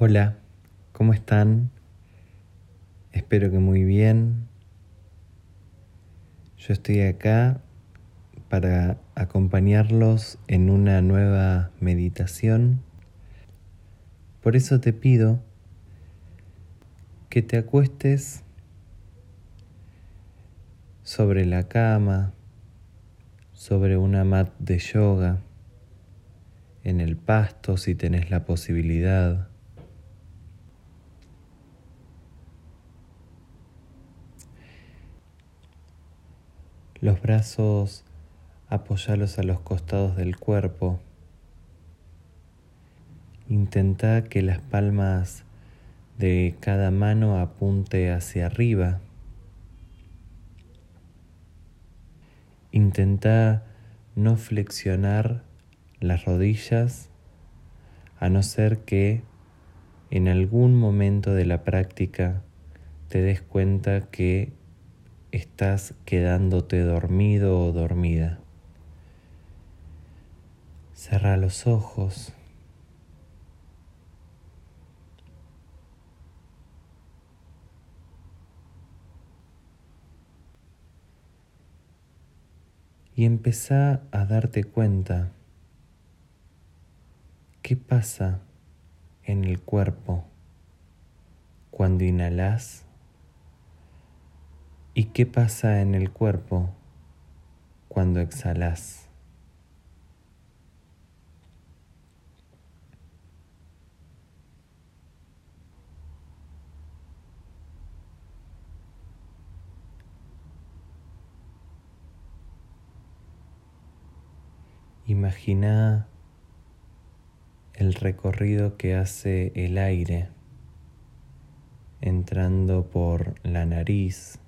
Hola, ¿cómo están? Espero que muy bien. Yo estoy acá para acompañarlos en una nueva meditación. Por eso te pido que te acuestes sobre la cama, sobre una mat de yoga, en el pasto si tenés la posibilidad Los brazos apoyalos a los costados del cuerpo. Intenta que las palmas de cada mano apunte hacia arriba. Intenta no flexionar las rodillas a no ser que en algún momento de la práctica te des cuenta que estás quedándote dormido o dormida. Cerra los ojos. Y empezá a darte cuenta qué pasa en el cuerpo cuando inhalas ¿Y qué pasa en el cuerpo cuando exhalas? Imagina el recorrido que hace el aire entrando por la nariz,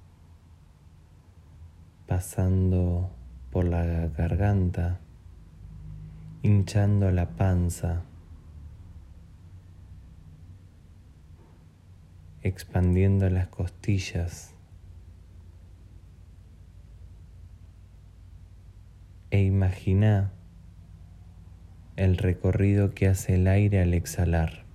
pasando por la garganta, hinchando la panza, expandiendo las costillas e imagina el recorrido que hace el aire al exhalar.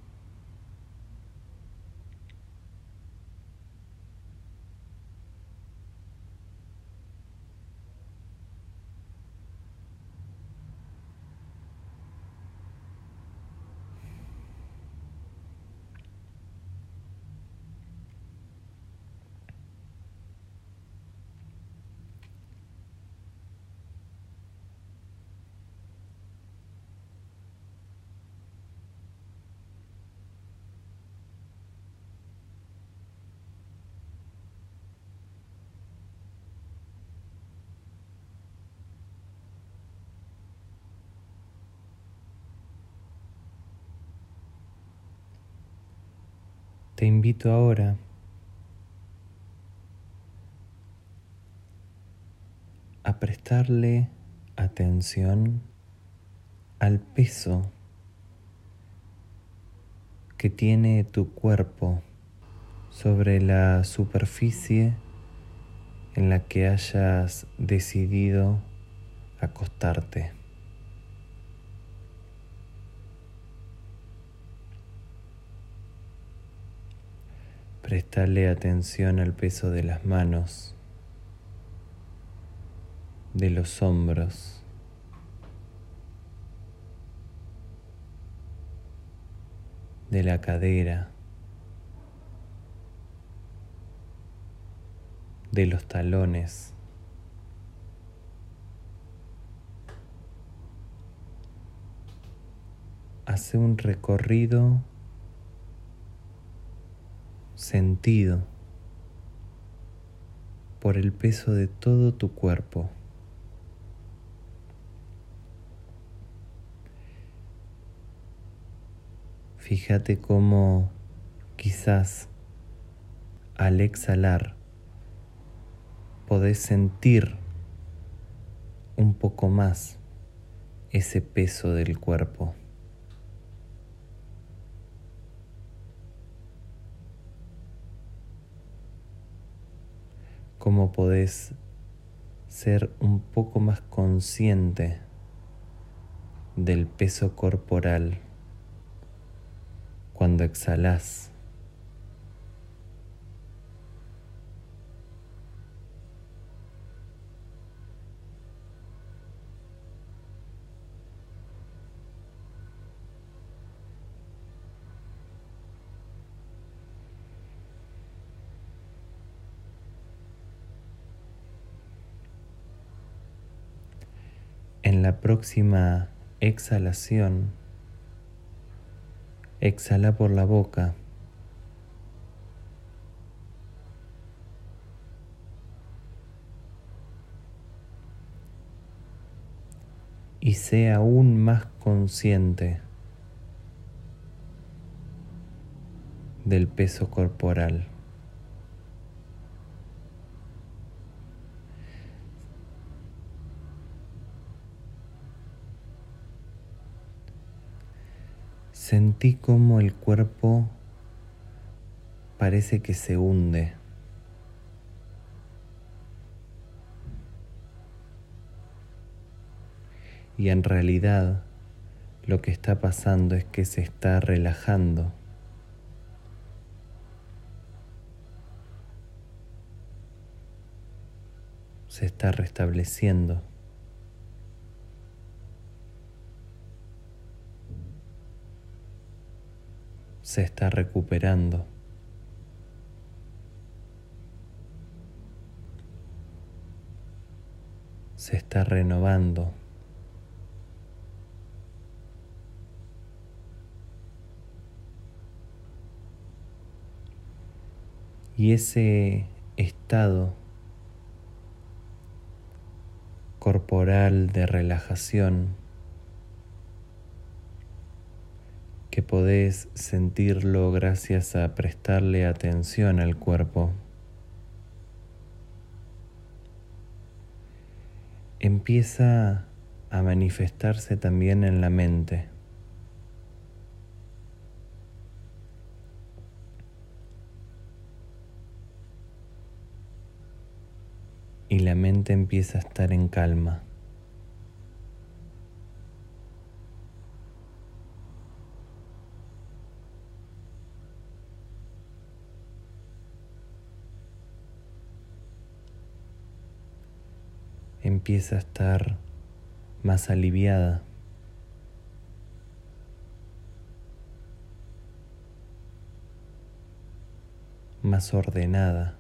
Te invito ahora a prestarle atención al peso que tiene tu cuerpo sobre la superficie en la que hayas decidido acostarte. Prestale atención al peso de las manos, de los hombros. de la cadera, de los talones. Hace un recorrido sentido por el peso de todo tu cuerpo. Fíjate cómo quizás al exhalar podés sentir un poco más ese peso del cuerpo. Cómo podés ser un poco más consciente del peso corporal cuando exhalas. En la próxima exhalación, exhala por la boca. Y sea aún más consciente del peso corporal. Sentí como el cuerpo parece que se hunde. Y en realidad lo que está pasando es que se está relajando. Se está restableciendo. Se está recuperando. Se está renovando. Y ese estado corporal de relajación que podés sentirlo gracias a prestarle atención al cuerpo. Empieza a manifestarse también en la mente. Y la mente empieza a estar en calma. Empieza a estar más aliviada. más ordenada.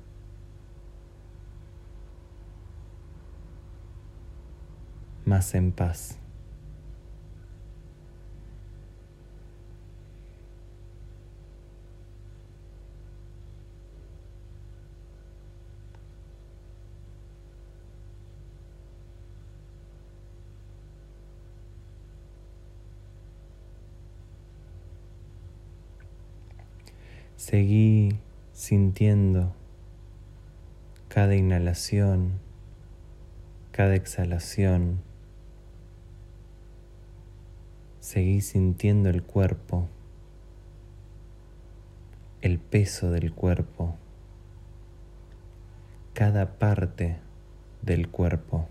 más en paz. Seguí sintiendo cada inhalación, cada exhalación. Seguí sintiendo el cuerpo, el peso del cuerpo, cada parte del cuerpo.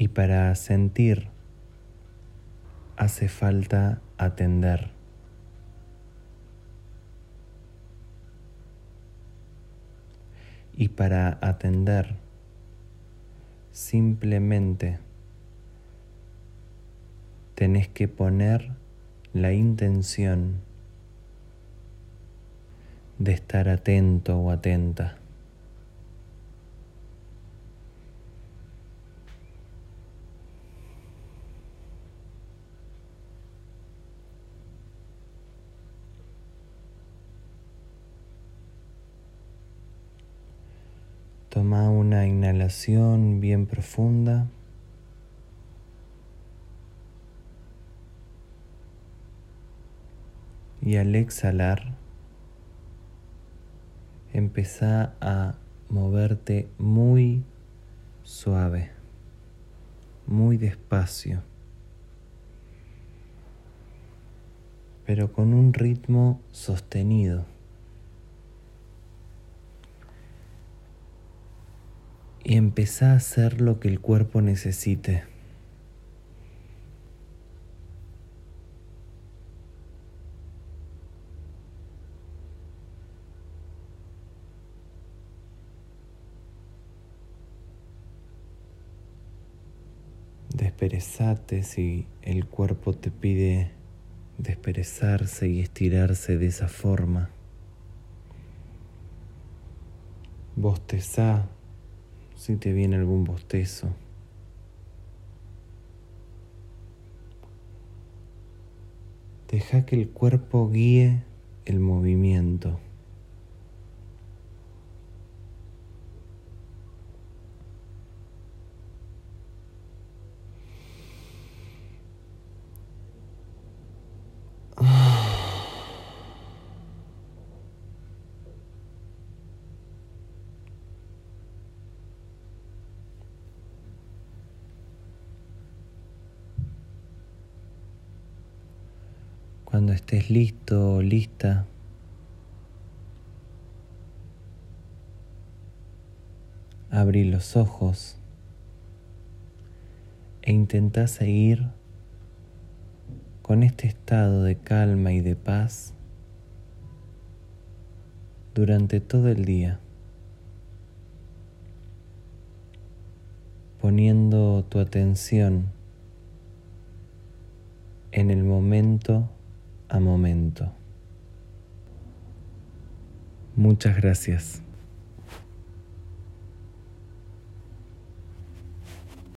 Y para sentir hace falta atender. Y para atender simplemente tenés que poner la intención de estar atento o atenta. Toma una inhalación bien profunda. Y al exhalar, empezá a moverte muy suave, muy despacio, pero con un ritmo sostenido. Y empezá a hacer lo que el cuerpo necesite. desperezate si el cuerpo te pide desperezarse y estirarse de esa forma. Bostezá si te viene algún bostezo. Deja que el cuerpo guíe el movimiento. Cuando estés listo o lista, abrí los ojos e intenta seguir con este estado de calma y de paz durante todo el día, poniendo tu atención en el momento a momento. Muchas gracias.